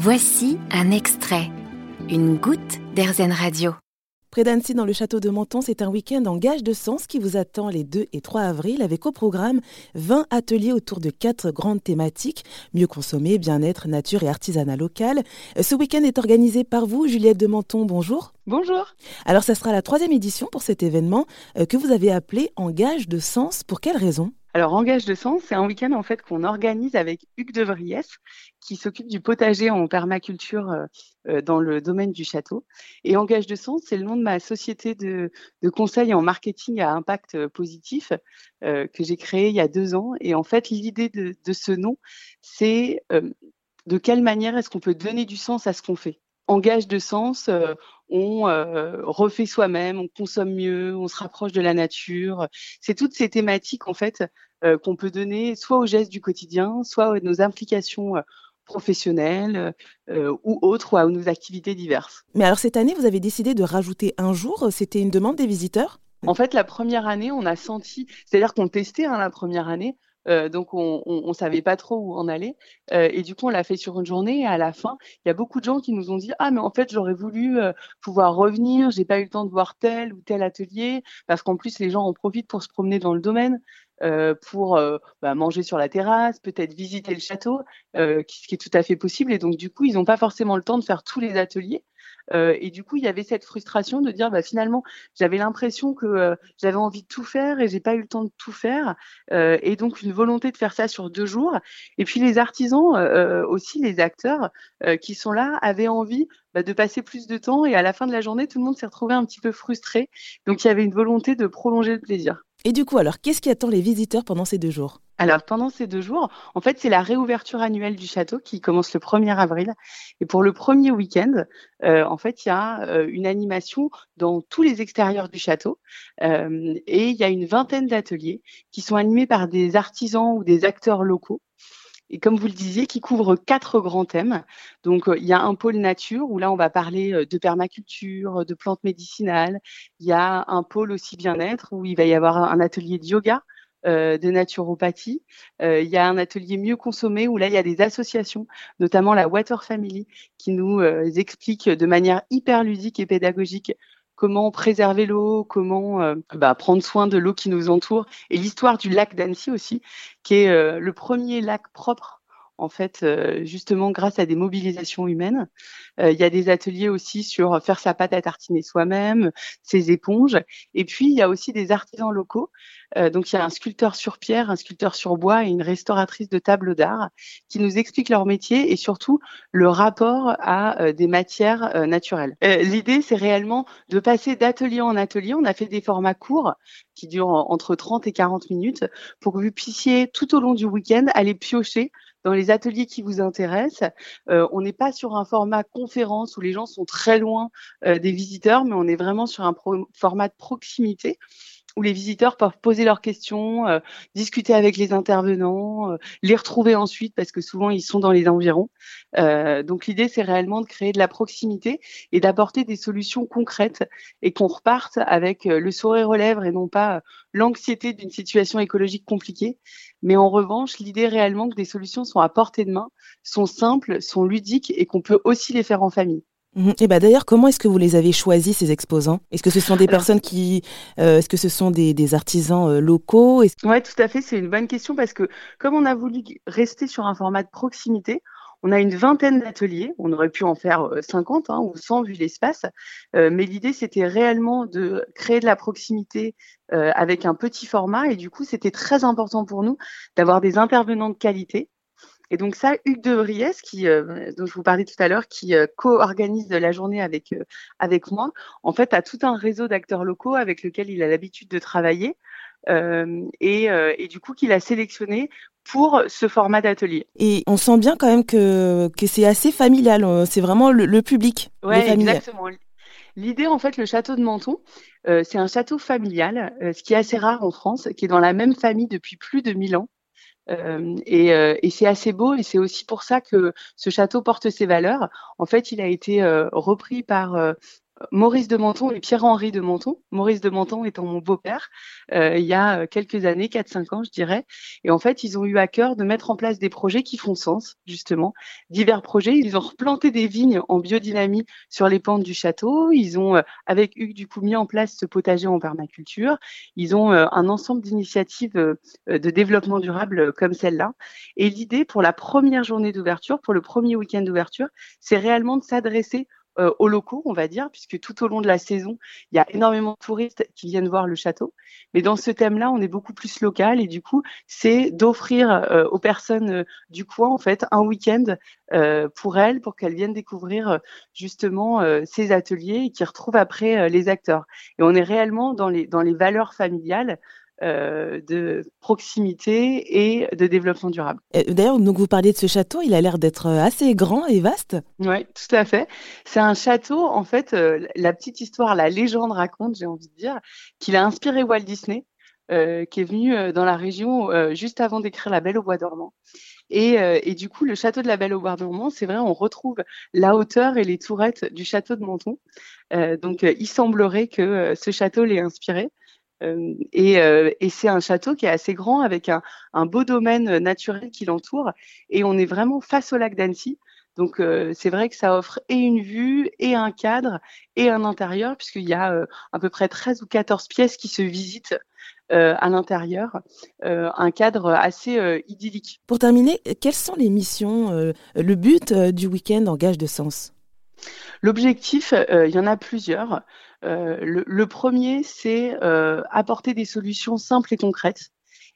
Voici un extrait, une goutte d'Airzen Radio. Près d'Annecy, dans le château de Menton, c'est un week-end en gage de sens qui vous attend les 2 et 3 avril avec au programme 20 ateliers autour de quatre grandes thématiques mieux consommer, bien-être, nature et artisanat local. Ce week-end est organisé par vous, Juliette de Menton. Bonjour. Bonjour. Alors, ça sera la troisième édition pour cet événement euh, que vous avez appelé En gage de sens. Pour quelle raison? Alors, Engage de Sens, c'est un week-end en fait qu'on organise avec Hugues de Vries, qui s'occupe du potager en permaculture euh, euh, dans le domaine du château. Et Engage de Sens, c'est le nom de ma société de, de conseil en marketing à impact euh, positif que j'ai créé il y a deux ans. Et en fait, l'idée de, de, ce nom, c'est de quelle manière est-ce qu'on peut donner du sens à ce qu'on fait? Engage de sens, on euh, refait soi-même, on consomme mieux, on se rapproche de la nature. C'est toutes ces thématiques en fait euh, qu'on peut donner soit aux gestes du quotidien, soit à nos implications euh, professionnelles ou autres, ou à nos activités diverses. Mais alors cette année, vous avez décidé de rajouter un jour. C'était une demande des visiteurs? En fait, la première année, on a senti, c'est-à-dire qu'on testait hein, la première année, euh, donc on, on, savait pas trop où en aller. Euh, et du coup, on l'a fait sur une journée. Et à la fin, il y a beaucoup de gens qui nous ont dit ah mais en fait j'aurais voulu euh, pouvoir revenir. J'ai pas eu le temps de voir tel ou tel atelier parce qu'en plus les gens en profitent pour se promener dans le domaine. Pour bah, manger sur la terrasse, peut-être visiter le château, ce qui est tout à fait possible. Et donc, du coup, ils n'ont pas forcément le temps de faire tous les ateliers. Euh, et du coup, il y avait cette frustration de dire, bah, finalement, j'avais l'impression que euh, j'avais envie de tout faire et j'ai pas eu le temps de tout faire. Euh, et donc, une volonté de faire ça sur deux jours. Et puis, les artisans aussi, les acteurs qui sont là, avaient envie bah, de passer plus de temps. Et à la fin de la journée, tout le monde s'est retrouvé un petit peu frustré. Donc, il y avait une volonté de prolonger le plaisir. Et du coup, alors, qu'est-ce qui attend les visiteurs pendant ces deux jours? Alors pendant ces deux jours, en fait, c'est la réouverture annuelle du château qui commence le 1er avril. Et pour le premier week-end, euh, en fait, il y a euh, une animation dans tous les extérieurs du château. Euh, et il y a une vingtaine d'ateliers qui sont animés par des artisans ou des acteurs locaux et comme vous le disiez, qui couvre quatre grands thèmes. Donc, il y a un pôle nature où là, on va parler de permaculture, de plantes médicinales. Il y a un pôle aussi bien-être où il va y avoir un atelier de yoga euh, de naturopathie. Euh, il y a un atelier mieux consommé où là, il y a des associations, notamment la Water Family, qui nous euh, explique de manière hyper ludique et pédagogique comment préserver l'eau, comment bah, prendre soin de l'eau qui nous entoure, et l'histoire du lac d'Annecy aussi, qui est le premier lac propre en fait, euh, justement grâce à des mobilisations humaines. Euh, il y a des ateliers aussi sur faire sa pâte à tartiner soi-même, ses éponges. Et puis, il y a aussi des artisans locaux. Euh, donc, il y a un sculpteur sur pierre, un sculpteur sur bois et une restauratrice de tableaux d'art qui nous expliquent leur métier et surtout le rapport à des matières naturelles. L'idée, c'est réellement de passer d'atelier en atelier. On a fait des formats courts qui durent entre 30 et 40 minutes pour que vous puissiez tout au long du week-end aller piocher dans les ateliers qui vous intéressent. Euh, on n'est pas sur un format conférence où les gens sont très loin euh, des visiteurs, mais on est vraiment sur un format de proximité où les visiteurs peuvent poser leurs questions, euh, discuter avec les intervenants, les retrouver ensuite parce que souvent ils sont dans les environs. donc l'idée c'est réellement de créer de la proximité et d'apporter des solutions concrètes et qu'on reparte avec le sourire aux lèvres et non pas l'anxiété d'une situation écologique compliquée. Mais en revanche, l'idée réellement que des solutions sont à portée de main, sont simples, sont ludiques et qu'on peut aussi les faire en famille. Mhm. Et bah d'ailleurs, comment est-ce que vous les avez choisis ces exposants? Est-ce que ce sont des personnes qui, euh, est-ce que ce sont des, artisans euh, locaux? Ouais, tout à fait. C'est une bonne question parce que comme on a voulu rester sur un format de proximité, on a une vingtaine d'ateliers, on aurait pu en faire 50 euh, hein, ou 100 vu l'espace, euh, mais l'idée c'était réellement de créer de la proximité euh, avec un petit format et du coup c'était très important pour nous d'avoir des intervenants de qualité. Et donc ça, Hugues de Vries, qui, dont je vous parlais tout à l'heure, qui co-organise la journée avec, avec moi, en fait a tout un réseau d'acteurs locaux avec lequel il a l'habitude de travailler. et, et, du coup qu'il a sélectionné pour ce format d'atelier. Et on sent bien quand même que, que c'est assez familial, euh, c'est vraiment le, public. Oui, exactement. L'idée, en fait, le château de Menton, euh, c'est un château familial, euh, ce qui est assez rare en France, qui est dans la même famille depuis plus de 1000 ans. Et, et c'est assez beau et c'est aussi pour ça que ce château porte ses valeurs. En fait, il a été repris par Maurice de Menton et Pierre-Henri de Menton. Maurice de Menton étant mon beau-père, euh, il y a quelques années, 4-5 ans, je dirais. Et en fait, ils ont eu à cœur de mettre en place des projets qui font sens, justement. Divers projets. Ils ont replanté des vignes en biodynamie sur les pentes du château. Ils ont, avec Hugues, du coup, mis en place ce potager en permaculture. Ils ont un ensemble d'initiatives de développement durable comme celle-là. Et l'idée pour la première journée d'ouverture, pour le premier week-end d'ouverture, c'est réellement de s'adresser euh, aux locaux, on va dire, puisque tout au long de la saison, il y a énormément de touristes qui viennent voir le château. Mais dans ce thème-là, on est beaucoup plus local et du coup, c'est d'offrir euh, aux personnes euh, du coin, en fait, un week-end pour elles, pour qu'elles viennent découvrir justement ces ateliers et qu'ils retrouvent après les acteurs. Et on est réellement dans les, dans les valeurs familiales euh, de proximité et de développement durable. D'ailleurs, donc vous parliez de ce château, il a l'air d'être euh, assez grand et vaste. Oui, tout à fait. C'est un château, en fait, euh, la petite histoire, la légende raconte, j'ai envie de dire, qu'il a inspiré Walt Disney, qui est venu dans la région juste avant d'écrire La Belle au Bois dormant. Et, et, du coup, le château de la Belle au Bois dormant, c'est vrai, on retrouve la hauteur et les tourettes du château de Menton. donc, il semblerait que ce château l'ait inspiré. Euh, et, euh, et c'est un château qui est assez grand avec un, beau domaine naturel qui l'entoure. Et on est vraiment face au lac d'Annecy. Donc euh, c'est vrai que ça offre et une vue et un cadre et un intérieur puisqu'il y a à peu près 13 ou 14 pièces qui se visitent euh, à l'intérieur, euh, un cadre assez idyllique. Pour terminer, quelles sont les missions, le but du week-end en gage de sens? L'objectif, il y en a plusieurs. Euh, le, premier, c'est euh, apporter des solutions simples et concrètes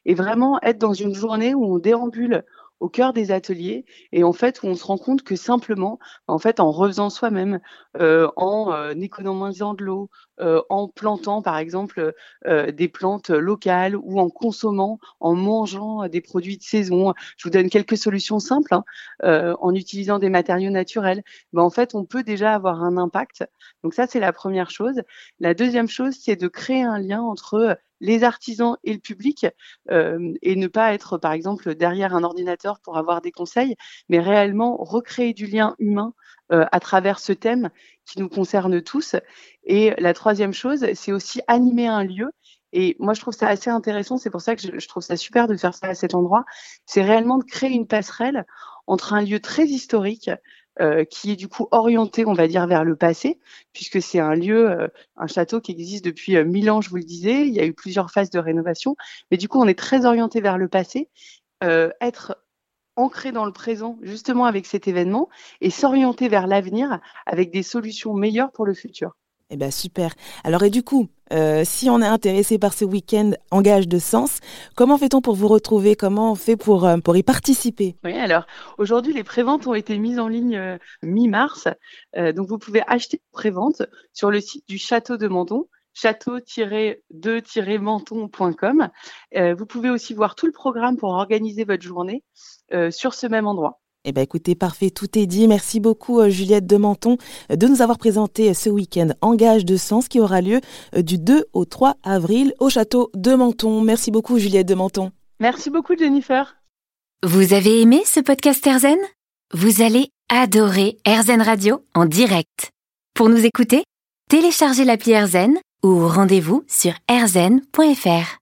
et vraiment être dans une journée où on déambule au cœur des ateliers et en fait où on se rend compte que simplement en fait en refaisant soi-même euh, en euh, économisant de l'eau euh, en plantant par exemple des plantes locales ou en consommant en mangeant des produits de saison. Je vous donne quelques solutions simples hein, en utilisant des matériaux naturels. Ben, en fait on peut déjà avoir un impact. Donc ça c'est la première chose. La deuxième chose c'est de créer un lien entre les artisans et le public euh, et ne pas être, par exemple, derrière un ordinateur pour avoir des conseils, mais réellement recréer du lien humain euh, à travers ce thème qui nous concerne tous. Et la troisième chose, c'est aussi animer un lieu et moi, je trouve ça assez intéressant. C'est pour ça que je, trouve ça super de faire ça à cet endroit. C'est réellement de créer une passerelle entre un lieu très historique, euh, qui est du coup orienté, on va dire, vers le passé, puisque c'est un lieu, euh, un château qui existe depuis euh, mille ans, je vous le disais. Il y a eu plusieurs phases de rénovation, mais du coup, on est très orienté vers le passé. être ancré dans le présent, justement avec cet événement, et s'orienter vers l'avenir avec des solutions meilleures pour le futur. Eh bien, super. Alors, et du coup, euh, si on est intéressé par ce week-end en gage de sens, comment fait-on pour vous retrouver? Comment on fait pour, euh, pour y participer? Oui, alors aujourd'hui, les préventes ont été mises en ligne euh, mi-mars. donc, vous pouvez acheter prévente sur le site du Château de Menton château-2-menton.com. vous pouvez aussi voir tout le programme pour organiser votre journée sur ce même endroit. Eh bien écoutez, parfait, tout est dit. Merci beaucoup euh, Juliette de Menton euh, de nous avoir présenté euh, ce week-end Engage de Sens qui aura lieu du 2 au 3 avril au château de Menton. Merci beaucoup Juliette de Menton. Merci beaucoup Jennifer. Vous avez aimé ce podcast Erzen Vous allez adorer Erzen Radio en direct. Pour nous écouter, téléchargez l'appli Erzen ou rendez-vous sur erzen.fr.